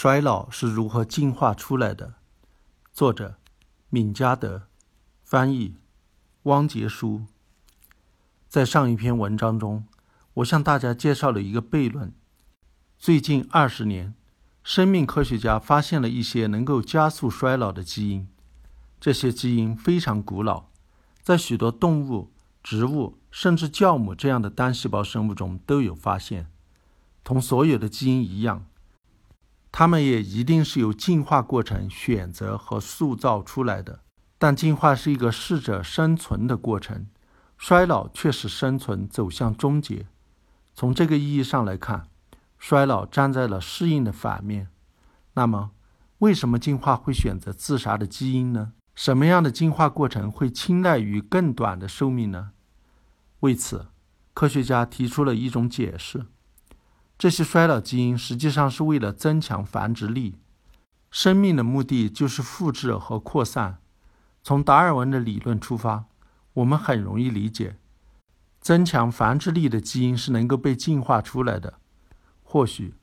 衰老是如何进化出来的？作者：闵嘉德，翻译：汪杰书。在上一篇文章中，我向大家介绍了一个悖论：最近二十年，生命科学家发现了一些能够加速衰老的基因。这些基因非常古老，在许多动物、植物，甚至酵母这样的单细胞生物中都有发现。同所有的基因一样。它们也一定是由进化过程选择和塑造出来的，但进化是一个适者生存的过程，衰老却使生存走向终结。从这个意义上来看，衰老站在了适应的反面。那么，为什么进化会选择自杀的基因呢？什么样的进化过程会青睐于更短的寿命呢？为此，科学家提出了一种解释。这些衰老基因实际上是为了增强繁殖力。生命的目的就是复制和扩散。从达尔文的理论出发，我们很容易理解，增强繁殖力的基因是能够被进化出来的。或许，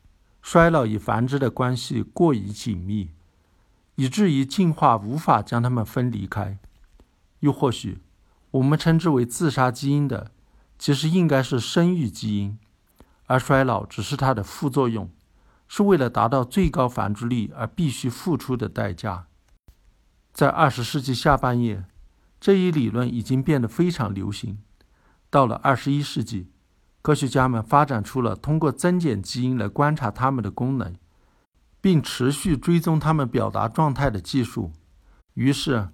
衰老与繁殖的关系过于紧密，以至于进化无法将它们分离开。又或许，我们称之为自杀基因的，其实应该是生育基因。而衰老只是它的副作用，是为了达到最高繁殖力而必须付出的代价。在二十世纪下半叶，这一理论已经变得非常流行。到了二十一世纪，科学家们发展出了通过增减基因来观察它们的功能，并持续追踪它们表达状态的技术。于是，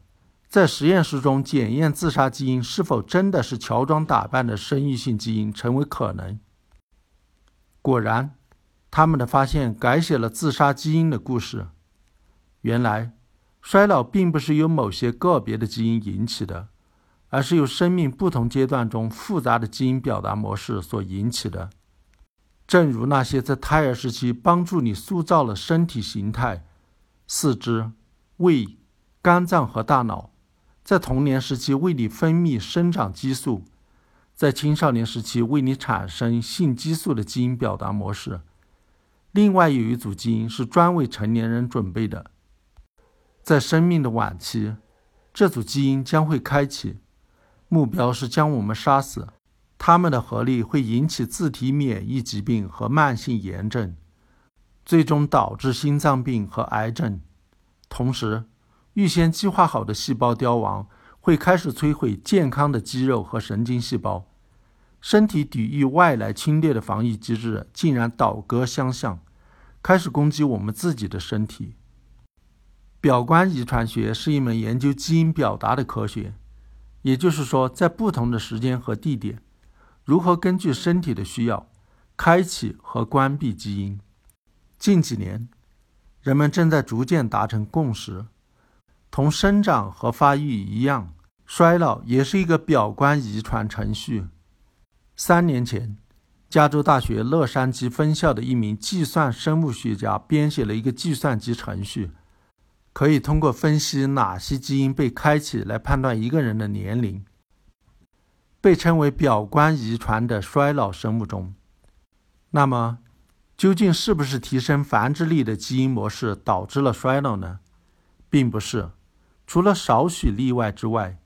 在实验室中检验自杀基因是否真的是乔装打扮的生育性基因成为可能。果然，他们的发现改写了自杀基因的故事。原来，衰老并不是由某些个别的基因引起的，而是由生命不同阶段中复杂的基因表达模式所引起的。正如那些在胎儿时期帮助你塑造了身体形态、四肢、胃、肝脏和大脑，在童年时期为你分泌生长激素。在青少年时期为你产生性激素的基因表达模式，另外有一组基因是专为成年人准备的。在生命的晚期，这组基因将会开启，目标是将我们杀死。它们的合力会引起自体免疫疾病和慢性炎症，最终导致心脏病和癌症。同时，预先计划好的细胞凋亡会开始摧毁健康的肌肉和神经细胞。身体抵御外来侵略的防御机制竟然倒戈相向，开始攻击我们自己的身体。表观遗传学是一门研究基因表达的科学，也就是说，在不同的时间和地点，如何根据身体的需要开启和关闭基因。近几年，人们正在逐渐达成共识：同生长和发育一样，衰老也是一个表观遗传程序。三年前，加州大学洛杉矶分校的一名计算生物学家编写了一个计算机程序，可以通过分析哪些基因被开启来判断一个人的年龄。被称为表观遗传的衰老生物钟，那么究竟是不是提升繁殖力的基因模式导致了衰老呢？并不是，除了少许例外之外。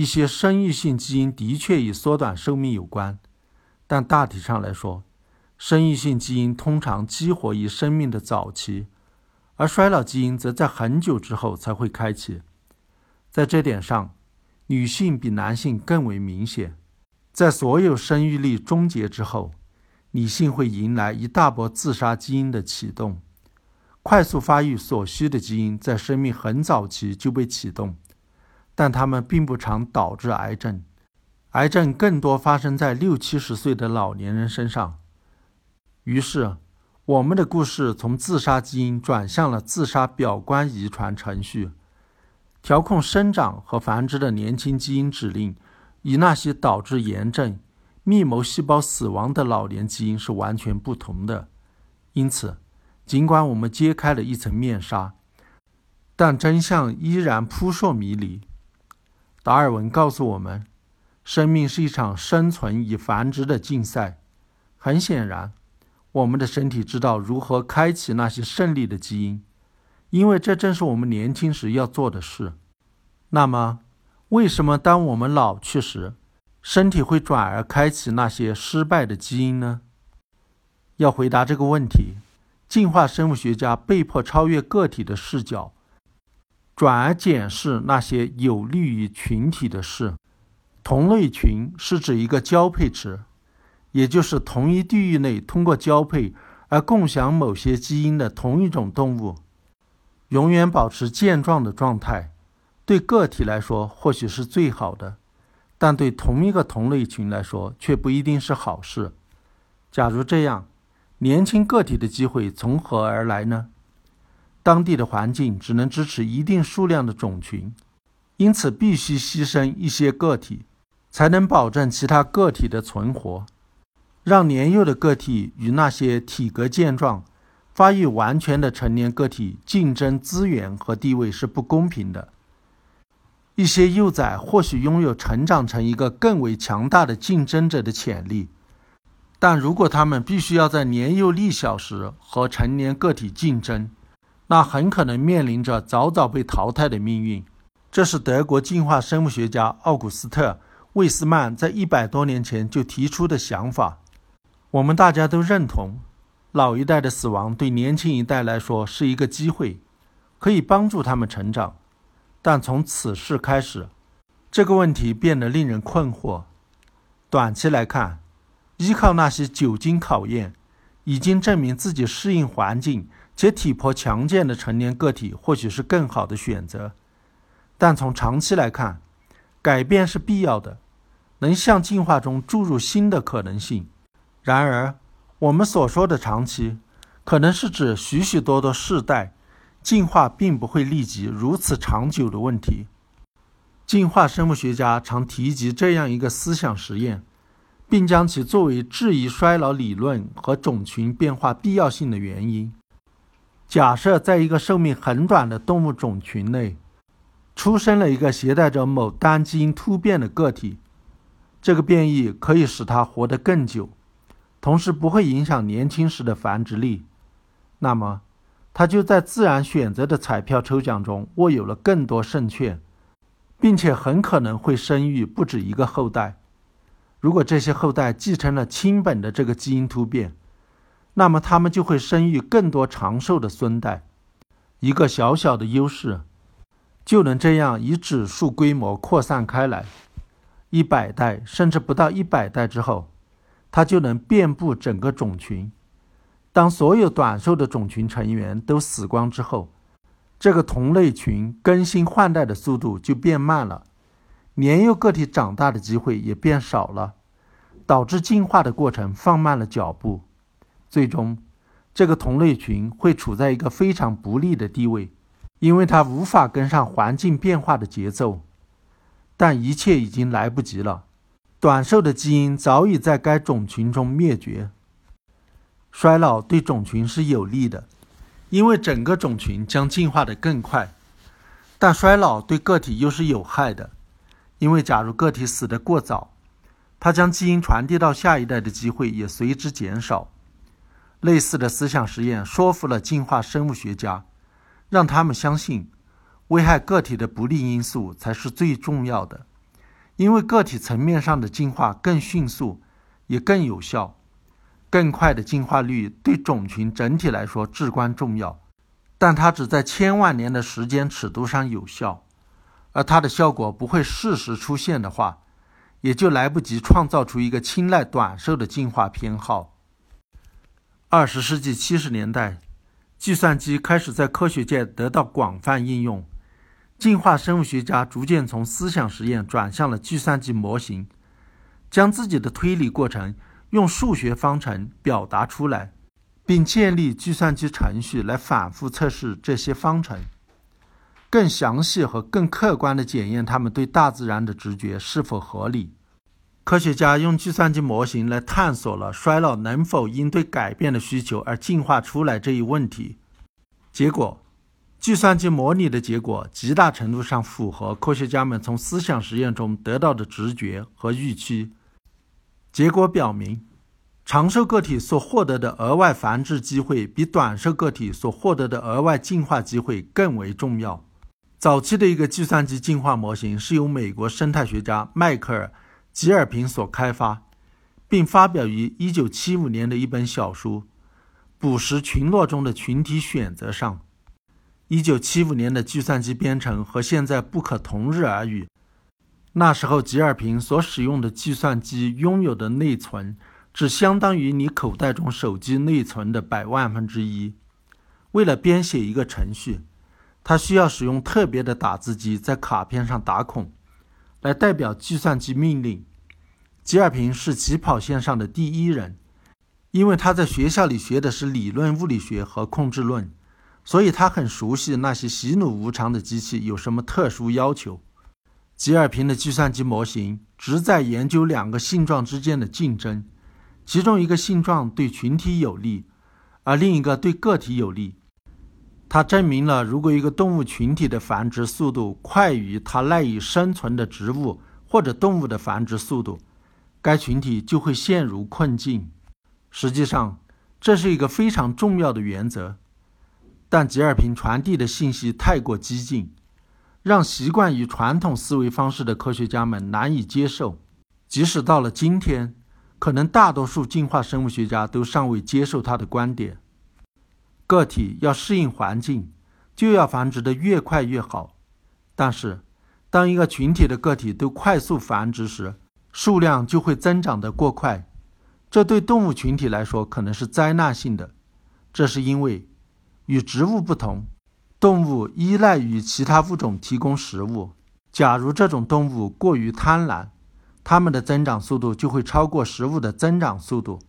一些生育性基因的确与缩短寿命有关，但大体上来说，生育性基因通常激活于生命的早期，而衰老基因则在很久之后才会开启。在这点上，女性比男性更为明显。在所有生育力终结之后，女性会迎来一大波自杀基因的启动。快速发育所需的基因在生命很早期就被启动。但它们并不常导致癌症，癌症更多发生在六七十岁的老年人身上。于是，我们的故事从自杀基因转向了自杀表观遗传程序。调控生长和繁殖的年轻基因指令，与那些导致炎症、密谋细胞死亡的老年基因是完全不同的。因此，尽管我们揭开了一层面纱，但真相依然扑朔迷离。达尔文告诉我们，生命是一场生存与繁殖的竞赛。很显然，我们的身体知道如何开启那些胜利的基因，因为这正是我们年轻时要做的事。那么，为什么当我们老去时，身体会转而开启那些失败的基因呢？要回答这个问题，进化生物学家被迫超越个体的视角，转而检视那些有利于群体的事。同类群是指一个交配池。也就是同一地域内通过交配而共享某些基因的同一种动物，永远保持健壮的状态，对个体来说或许是最好的，但对同一个同类群来说却不一定是好事。假如这样，年轻个体的机会从何而来呢？当地的环境只能支持一定数量的种群，因此必须牺牲一些个体，才能保证其他个体的存活。让年幼的个体与那些体格健壮、发育完全的成年个体竞争资源和地位是不公平的。一些幼崽或许拥有成长成一个更为强大的竞争者的潜力，但如果他们必须要在年幼力小时和成年个体竞争，那很可能面临着早早被淘汰的命运。这是德国进化生物学家奥古斯特·魏斯曼在一百多年前就提出的想法。我们大家都认同，老一代的死亡对年轻一代来说是一个机会，可以帮助他们成长。但从此事开始，这个问题变得令人困惑。短期来看，依靠那些久经考验、已经证明自己适应环境且体魄强健的成年个体或许是更好的选择。但从长期来看，改变是必要的，能向进化中注入新的可能性。然而，我们所说的长期，可能是指许许多多世代，进化并不会立即如此长久的问题。进化生物学家常提及这样一个思想实验，并将其作为质疑衰老理论和种群变化必要性的原因。假设在一个寿命很短的动物种群内，出生了一个携带着某单基因突变的个体，这个变异可以使它活得更久。同时不会影响年轻时的繁殖力，那么他就在自然选择的彩票抽奖中握有了更多胜券，并且很可能会生育不止一个后代。如果这些后代继承了亲本的这个基因突变，那么他们就会生育更多长寿的孙代。一个小小的优势就能这样以指数规模扩散开来，一百代甚至不到一百代之后。它就能遍布整个种群。当所有短寿的种群成员都死光之后，这个同类群更新换代的速度就变慢了，年幼个体长大的机会也变少了，导致进化的过程放慢了脚步。最终，这个同类群会处在一个非常不利的地位，因为它无法跟上环境变化的节奏。但一切已经来不及了。短寿的基因早已在该种群中灭绝。衰老对种群是有利的，因为整个种群将进化得更快。但衰老对个体又是有害的，因为假如个体死得过早，它将基因传递到下一代的机会也随之减少。类似的思想实验说服了进化生物学家，让他们相信危害个体的不利因素才是最重要的。因为个体层面上的进化更迅速，也更有效，更快的进化率对种群整体来说至关重要，但它只在千万年的时间尺度上有效，而它的效果不会适时出现的话，也就来不及创造出一个青睐短寿的进化偏好。二十世纪七十年代，计算机开始在科学界得到广泛应用。进化生物学家逐渐从思想实验转向了计算机模型，将自己的推理过程用数学方程表达出来，并建立计算机程序来反复测试这些方程，更详细和更客观地检验他们对大自然的直觉是否合理。科学家用计算机模型来探索了衰老能否因对改变的需求而进化出来这一问题，结果。计算机模拟的结果极大程度上符合科学家们从思想实验中得到的直觉和预期。结果表明，长寿个体所获得的额外繁殖机会，比短寿个体所获得的额外进化机会更为重要。早期的一个计算机进化模型是由美国生态学家迈克尔·吉尔平所开发，并发表于1975年的一本小书《捕食群落中的群体选择》上。1975年的计算机编程和现在不可同日而语。那时候，吉尔平所使用的计算机拥有的内存。只相当于你口袋中手机内存的百万分之一。为了编写一个程序，他需要使用特别的打字机在卡片上打孔，来代表计算机命令。吉尔平是起跑线上的第一人，因为他在学校里学的是理论物理学和控制论，所以他很熟悉那些喜怒无常的机器有什么特殊要求。吉尔平的计算机模型旨在研究两个性状之间的竞争。其中一个性状对群体有利，而另一个对个体有利。它证明了，如果一个动物群体的繁殖速度快于它赖以生存的植物或者动物的繁殖速度，该群体就会陷入困境。实际上，这是一个非常重要的原则，但吉尔平传递的信息太过激进，让习惯于传统思维方式的科学家们难以接受。即使到了今天。可能大多数进化生物学家都尚未接受他的观点。个体要适应环境，就要繁殖的越快越好。但是，当一个群体的个体都快速繁殖时，数量就会增长得过快。这对动物群体来说可能是灾难性的。这是因为，与植物不同，动物依赖于其他物种提供食物。假如这种动物过于贪婪，它们的增长速度就会超过食物的增长速度，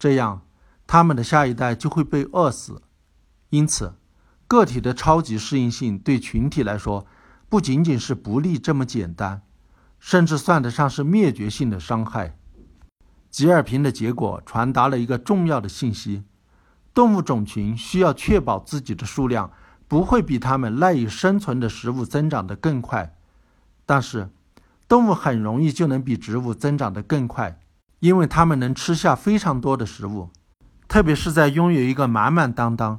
这样它们的下一代就会被饿死。因此，个体的超级适应性对群体来说不仅仅是不利这么简单，甚至算得上是灭绝性的伤害。吉尔平的结果传达了一个重要的信息：动物种群需要确保自己的数量不会比它们赖以生存的食物增长得更快，但是。动物很容易就能比植物增长得更快，因为它们能吃下非常多的食物，特别是在拥有一个满满当当、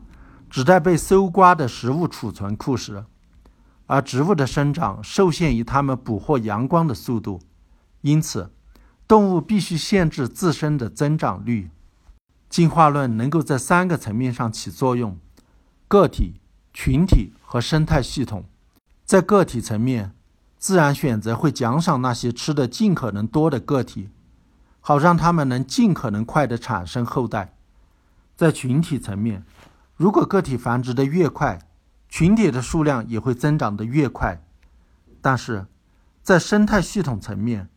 只在被搜刮的食物储存库时。而植物的生长受限于它们捕获阳光的速度，因此，动物必须限制自身的增长率。进化论能够在三个层面上起作用：个体、群体和生态系统。在个体层面。自然选择会奖赏那些吃的尽可能多的个体，好让它们能尽可能快地产生后代。在群体层面，如果个体繁殖的越快，群体的数量也会增长得越快。但是，在生态系统层面，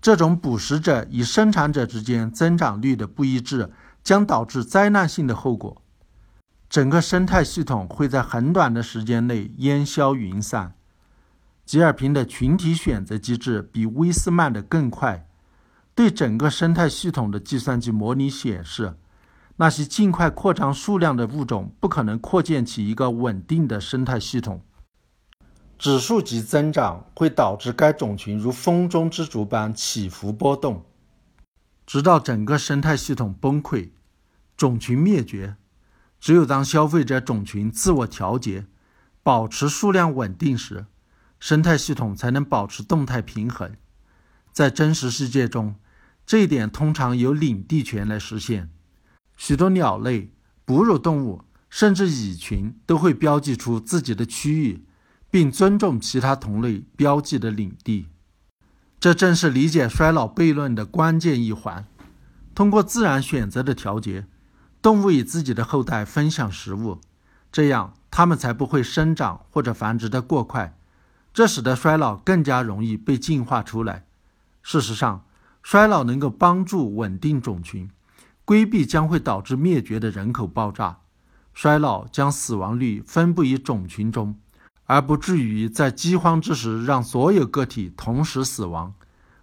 这种捕食者与生产者之间增长率的不一致将导致灾难性的后果，整个生态系统会在很短的时间内烟消云散。吉尔平的群体选择机制比威斯曼的更快。对整个生态系统的计算机模拟显示，那些尽快扩张数量的物种不可能扩建起一个稳定的生态系统。指数级增长会导致该种群如风中之烛般起伏波动，直到整个生态系统崩溃、种群灭绝。只有当消费者种群自我调节、保持数量稳定时。生态系统才能保持动态平衡。在真实世界中，这一点通常由领地权来实现。许多鸟类、哺乳动物甚至蚁群都会标记出自己的区域，并尊重其他同类标记的领地。这正是理解衰老悖论的关键一环。通过自然选择的调节，动物与自己的后代分享食物，这样它们才不会生长或者繁殖得过快。这使得衰老更加容易被进化出来。事实上，衰老能够帮助稳定种群，规避将会导致灭绝的人口爆炸。衰老将死亡率分布于种群中，而不至于在饥荒之时让所有个体同时死亡。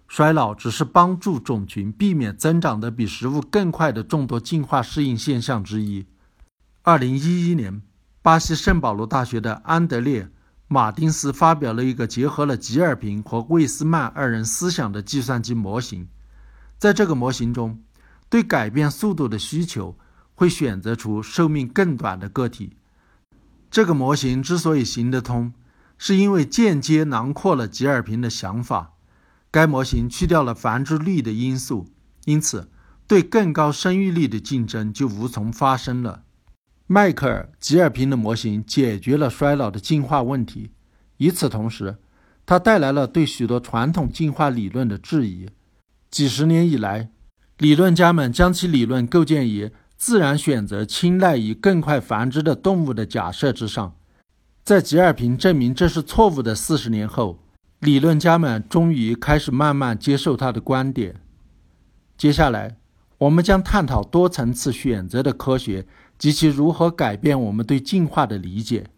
衰老只是帮助种群避免增长的比食物更快的众多进化适应现象之一。二零一一年，巴西圣保罗大学的安德烈。马丁斯发表了一个结合了吉尔平和魏斯曼二人思想的计算机模型。在这个模型中，对改变速度的需求，会选择出寿命更短的个体。这个模型之所以行得通，是因为间接囊括了吉尔平的想法。该模型去掉了繁殖率的因素，因此对更高生育率的竞争就无从发生了。迈克尔·吉尔平的模型解决了衰老的进化问题。与此同时，它带来了对许多传统进化理论的质疑。几十年以来，理论家们将其理论构建于自然选择青睐于更快繁殖的动物的假设之上。在吉尔平证明这是错误的四十年后，理论家们终于开始慢慢接受他的观点。接下来，我们将探讨多层次选择的科学及其如何改变我们对进化的理解。